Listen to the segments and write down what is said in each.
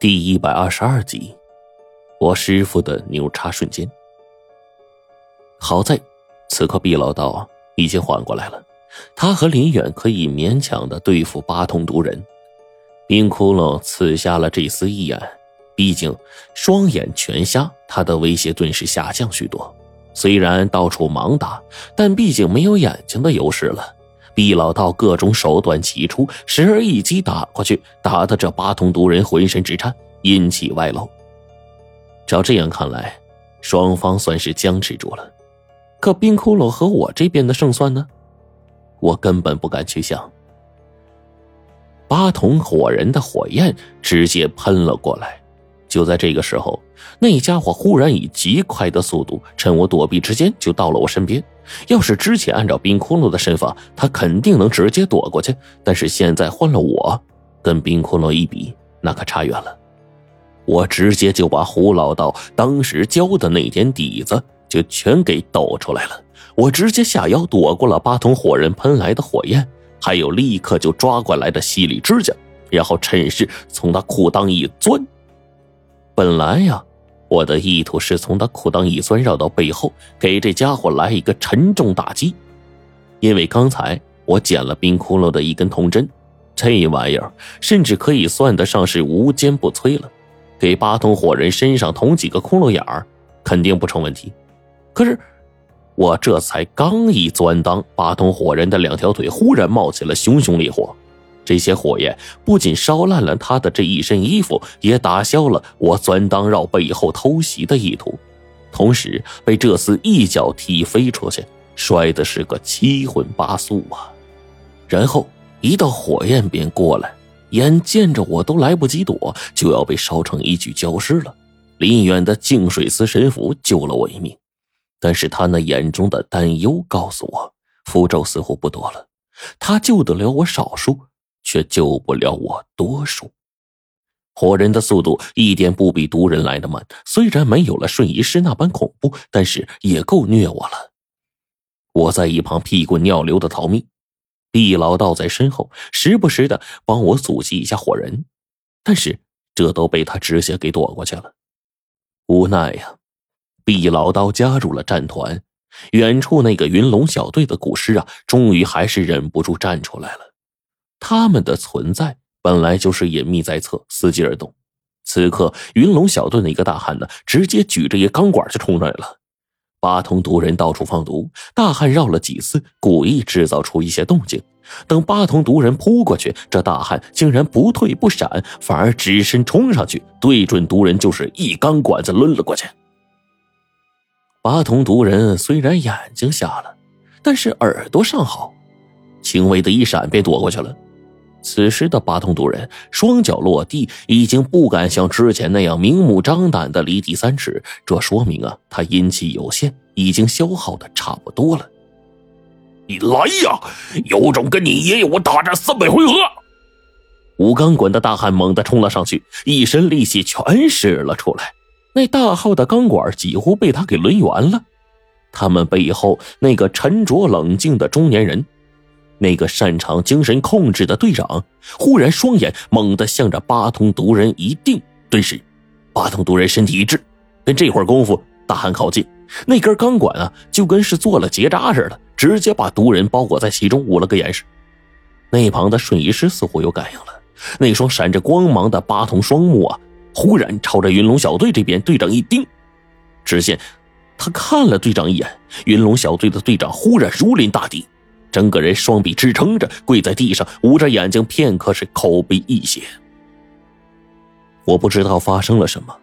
第一百二十二集，我师傅的牛叉瞬间。好在，此刻毕老道已经缓过来了，他和林远可以勉强的对付八通毒人。冰窟窿刺瞎了这丝一眼，毕竟双眼全瞎，他的威胁顿时下降许多。虽然到处盲打，但毕竟没有眼睛的优势了。毕老道各种手段齐出，时而一击打过去，打得这八通毒人浑身直颤，阴气外露。照这样看来，双方算是僵持住了。可冰窟窿和我这边的胜算呢？我根本不敢去想。八筒火人的火焰直接喷了过来。就在这个时候，那家伙忽然以极快的速度，趁我躲避之间就到了我身边。要是之前按照冰窟窿的身法，他肯定能直接躲过去。但是现在换了我，跟冰窟窿一比，那可差远了。我直接就把胡老道当时教的那点底子就全给抖出来了。我直接下腰躲过了八筒火人喷来的火焰，还有立刻就抓过来的犀利指甲，然后趁势从他裤裆一钻。本来呀，我的意图是从他裤裆一钻，绕到背后，给这家伙来一个沉重打击。因为刚才我捡了冰窟窿的一根铜针，这玩意儿甚至可以算得上是无坚不摧了，给八通火人身上捅几个窟窿眼儿，肯定不成问题。可是我这才刚一钻裆，八通火人的两条腿忽然冒起了熊熊烈火。这些火焰不仅烧烂了他的这一身衣服，也打消了我钻裆绕背后偷袭的意图，同时被这厮一脚踢飞出去，摔的是个七荤八素啊！然后一道火焰便过来，眼见着我都来不及躲，就要被烧成一具焦尸了。林远的净水司神符救了我一命，但是他那眼中的担忧告诉我，符咒似乎不多了，他救得了我少数。却救不了我多数。火人的速度一点不比毒人来的慢，虽然没有了瞬移师那般恐怖，但是也够虐我了。我在一旁屁滚尿流的逃命，毕老道在身后时不时的帮我阻击一下火人，但是这都被他直接给躲过去了。无奈呀，毕老道加入了战团，远处那个云龙小队的古尸啊，终于还是忍不住站出来了。他们的存在本来就是隐秘在侧，伺机而动。此刻，云龙小队的一个大汉呢，直接举着一钢管就冲上来了。八通毒人到处放毒，大汉绕了几次，故意制造出一些动静。等八通毒人扑过去，这大汉竟然不退不闪，反而只身冲上去，对准毒人就是一钢管子抡了过去。八通毒人虽然眼睛瞎了，但是耳朵尚好，轻微的一闪便躲过去了。此时的八通毒人双脚落地，已经不敢像之前那样明目张胆的离地三尺。这说明啊，他阴气有限，已经消耗的差不多了。你来呀！有种跟你爷爷我大战三百回合！吴钢管的大汉猛地冲了上去，一身力气全使了出来。那大号的钢管几乎被他给抡圆了。他们背后那个沉着冷静的中年人。那个擅长精神控制的队长忽然双眼猛地向着八通毒人一定，顿时，八通毒人身体一滞，跟这会儿功夫，大汉靠近，那根钢管啊，就跟是做了结扎似的，直接把毒人包裹在其中，捂了个严实。那旁的瞬移师似乎有感应了，那双闪着光芒的八通双目啊，忽然朝着云龙小队这边队长一盯，只见他看了队长一眼，云龙小队的队长忽然如临大敌。整个人双臂支撑着，跪在地上，捂着眼睛，片刻是口鼻溢血。我不知道发生了什么，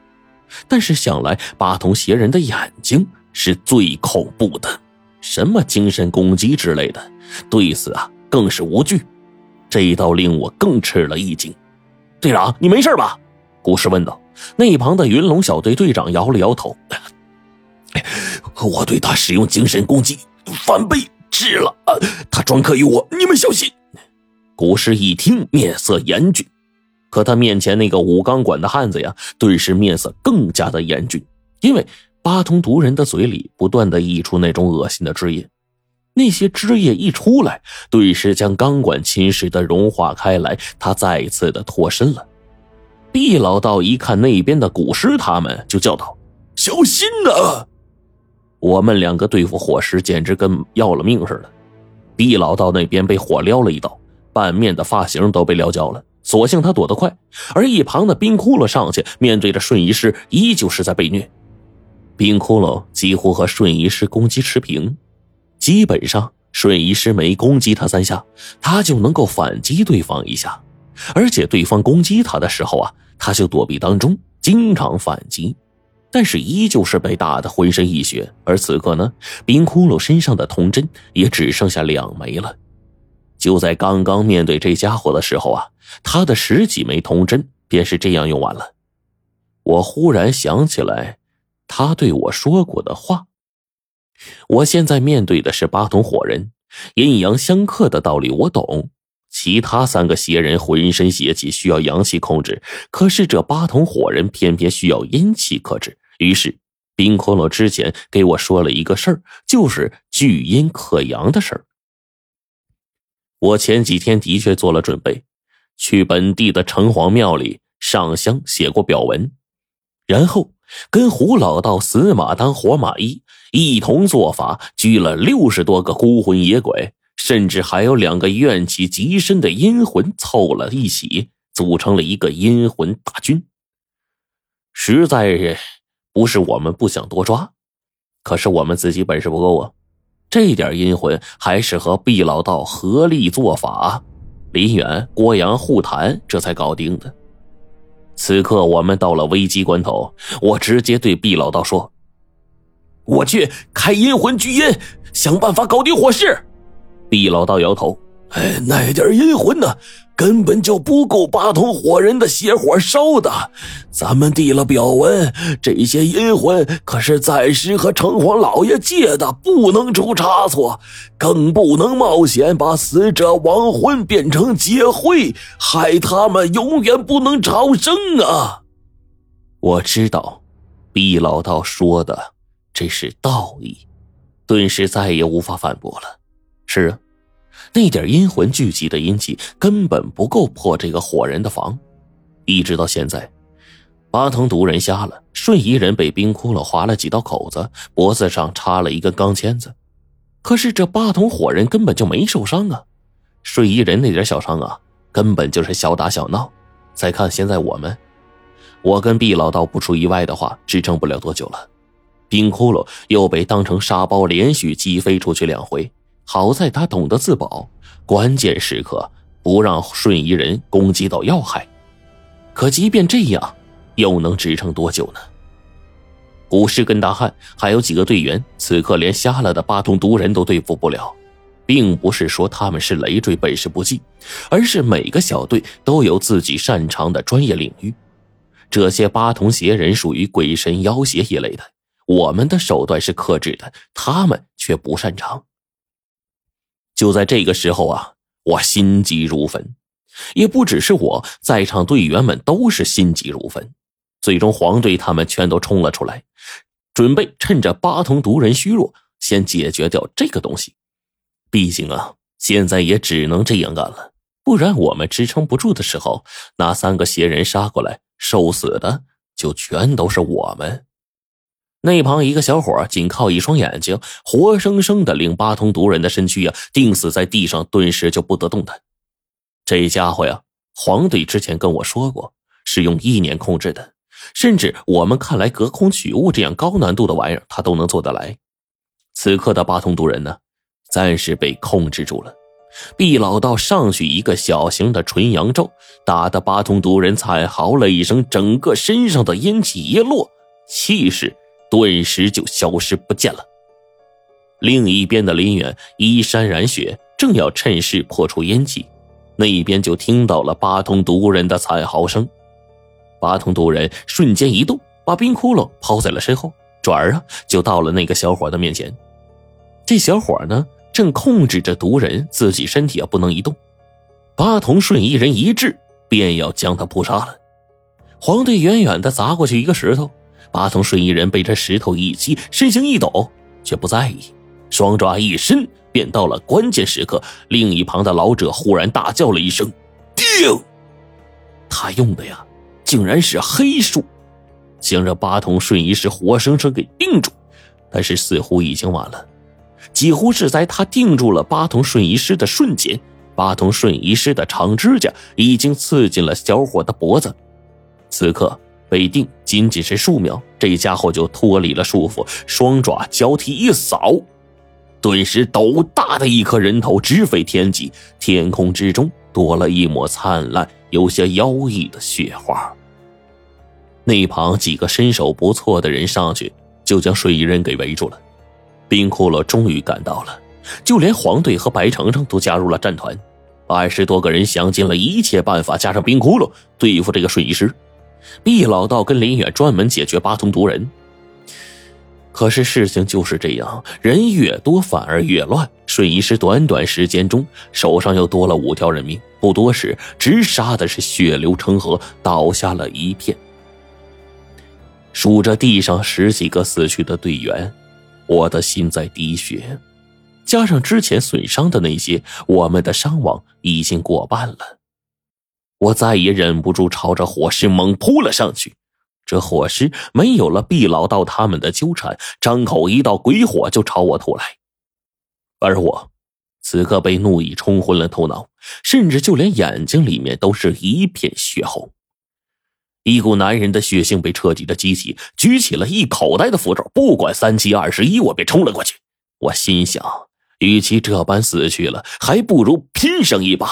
但是想来八通邪人的眼睛是最恐怖的，什么精神攻击之类的，对此啊更是无惧。这一刀令我更吃了一惊。队长，你没事吧？古诗问道。那一旁的云龙小队队长摇了摇头：“我对他使用精神攻击，反被。”是了，他专克于我，你们小心！古尸一听，面色严峻。可他面前那个武钢管的汉子呀，顿时面色更加的严峻，因为八通毒人的嘴里不断的溢出那种恶心的汁液，那些汁液一出来，顿时将钢管侵蚀的融化开来。他再次的脱身了。毕老道一看那边的古尸，他们就叫道：“小心呐！”我们两个对付火尸，简直跟要了命似的。毕老道那边被火撩了一刀，半面的发型都被撩焦了。所幸他躲得快，而一旁的冰窟窿上去，面对着瞬移师，依旧是在被虐。冰窟窿几乎和瞬移师攻击持平，基本上瞬移师没攻击他三下，他就能够反击对方一下，而且对方攻击他的时候啊，他就躲避当中，经常反击。但是依旧是被打得浑身溢血，而此刻呢，冰窟窿身上的铜针也只剩下两枚了。就在刚刚面对这家伙的时候啊，他的十几枚铜针便是这样用完了。我忽然想起来，他对我说过的话。我现在面对的是八筒火人，阴阳相克的道理我懂。其他三个邪人浑身邪气需要阳气控制，可是这八筒火人偏偏需要阴气克制。于是，冰骷髅之前给我说了一个事儿，就是聚阴克阳的事儿。我前几天的确做了准备，去本地的城隍庙里上香写过表文，然后跟胡老道死马当活马医，一同做法拘了六十多个孤魂野鬼，甚至还有两个怨气极深的阴魂凑了一起，组成了一个阴魂大军。实在是。不是我们不想多抓，可是我们自己本事不够啊！这点阴魂还是和毕老道合力做法，林远、郭阳互谈，这才搞定的。此刻我们到了危机关头，我直接对毕老道说：“我去开阴魂聚阴，想办法搞定火势。”毕老道摇头。哎，那点阴魂呢，根本就不够八通火人的邪火烧的。咱们递了表文，这些阴魂可是暂时和城隍老爷借的，不能出差错，更不能冒险把死者亡魂变成劫灰，害他们永远不能超生啊！我知道，毕老道说的这是道义，顿时再也无法反驳了。是啊。那点阴魂聚集的阴气根本不够破这个火人的防，一直到现在，八藤毒人瞎了，瞬移人被冰窟窿划了几道口子，脖子上插了一根钢钎子，可是这八筒火人根本就没受伤啊！瞬移人那点小伤啊，根本就是小打小闹。再看现在我们，我跟毕老道不出意外的话，支撑不了多久了。冰窟窿又被当成沙包连续击飞出去两回。好在他懂得自保，关键时刻不让瞬移人攻击到要害。可即便这样，又能支撑多久呢？古诗跟大汉还有几个队员，此刻连瞎了的八通毒人都对付不了，并不是说他们是累赘本事不济，而是每个小队都有自己擅长的专业领域。这些八通邪人属于鬼神妖邪一类的，我们的手段是克制的，他们却不擅长。就在这个时候啊，我心急如焚，也不只是我在场队员们都是心急如焚。最终，黄队他们全都冲了出来，准备趁着八通毒人虚弱，先解决掉这个东西。毕竟啊，现在也只能这样干了，不然我们支撑不住的时候，那三个邪人杀过来，受死的就全都是我们。那旁一个小伙仅靠一双眼睛，活生生的令八通毒人的身躯呀钉死在地上，顿时就不得动弹。这家伙呀，黄队之前跟我说过，是用意念控制的，甚至我们看来隔空取物这样高难度的玩意儿，他都能做得来。此刻的八通毒人呢，暂时被控制住了。毕老道上去一个小型的纯阳咒，打得八通毒人惨嚎了一声，整个身上的阴气一落，气势。顿时就消失不见了。另一边的林远衣衫染血，正要趁势破除烟气，那一边就听到了八通毒人的惨嚎声。八通毒人瞬间一动，把冰窟窿抛在了身后，转而啊就到了那个小伙的面前。这小伙呢，正控制着毒人，自己身体啊不能移动。八通瞬移人一掷，便要将他扑杀了。黄队远远的砸过去一个石头。八通瞬移人被这石头一击，身形一抖，却不在意，双爪一伸，便到了关键时刻。另一旁的老者忽然大叫了一声：“定！”他用的呀，竟然是黑术，将这八通顺仪师活生生给定住。但是似乎已经晚了，几乎是在他定住了八通顺仪师的瞬间，八通顺仪师的长指甲已经刺进了小伙的脖子。此刻被定仅仅是数秒，这家伙就脱离了束缚，双爪交替一扫。顿时，斗大的一颗人头直飞天际，天空之中多了一抹灿烂、有些妖异的雪花。那旁几个身手不错的人上去，就将睡衣人给围住了。冰骷髅终于赶到了，就连黄队和白程程都加入了战团，二十多个人想尽了一切办法，加上冰骷髅对付这个睡衣师。毕老道跟林远专门解决八通毒人。可是事情就是这样，人越多反而越乱。瞬移师短短时间中手上又多了五条人命，不多时直杀的是血流成河，倒下了一片。数着地上十几个死去的队员，我的心在滴血。加上之前损伤的那些，我们的伤亡已经过半了。我再也忍不住，朝着火势猛扑了上去。这火尸没有了毕老道他们的纠缠，张口一道鬼火就朝我吐来，而我此刻被怒意冲昏了头脑，甚至就连眼睛里面都是一片血红。一股男人的血性被彻底的激起，举起了一口袋的符咒，不管三七二十一，我便冲了过去。我心想，与其这般死去了，还不如拼上一把。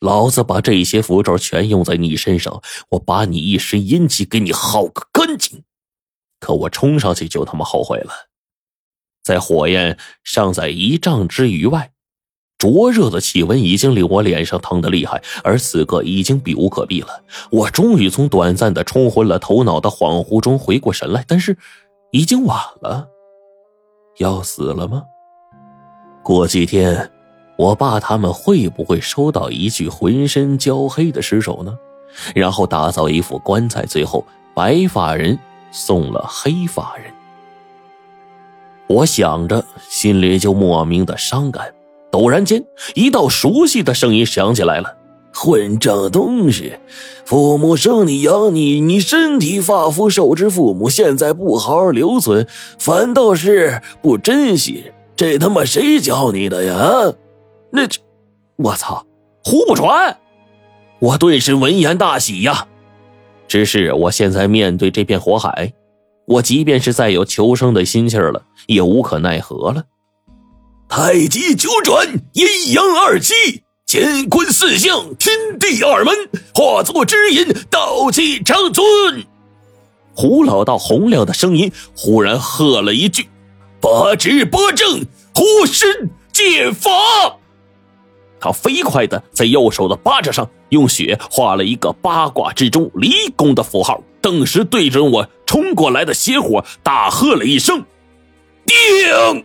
老子把这些符咒全用在你身上，我把你一身阴气给你耗个干净。可我冲上去就他妈后悔了，在火焰尚在一丈之余外，灼热的气温已经令我脸上疼得厉害，而此刻已经避无可避了。我终于从短暂的冲昏了头脑的恍惚中回过神来，但是已经晚了。要死了吗？过几天。我爸他们会不会收到一具浑身焦黑的尸首呢？然后打造一副棺材，最后白发人送了黑发人。我想着，心里就莫名的伤感。陡然间，一道熟悉的声音响起来了：“混账东西！父母生你养你，你身体发肤受之父母，现在不好好留存，反倒是不珍惜，这他妈谁教你的呀？”那这，我操，胡不传！我顿时闻言大喜呀。只是我现在面对这片火海，我即便是再有求生的心气儿了，也无可奈何了。太极九转，阴阳二气，乾坤四象，天地二门，化作之引，道气长存。胡老道洪亮的声音忽然喝了一句：“八直八正，护身剑法。”他飞快的在右手的巴掌上用血画了一个八卦之中离宫的符号，顿时对准我冲过来的邪火大喝了一声：“定！”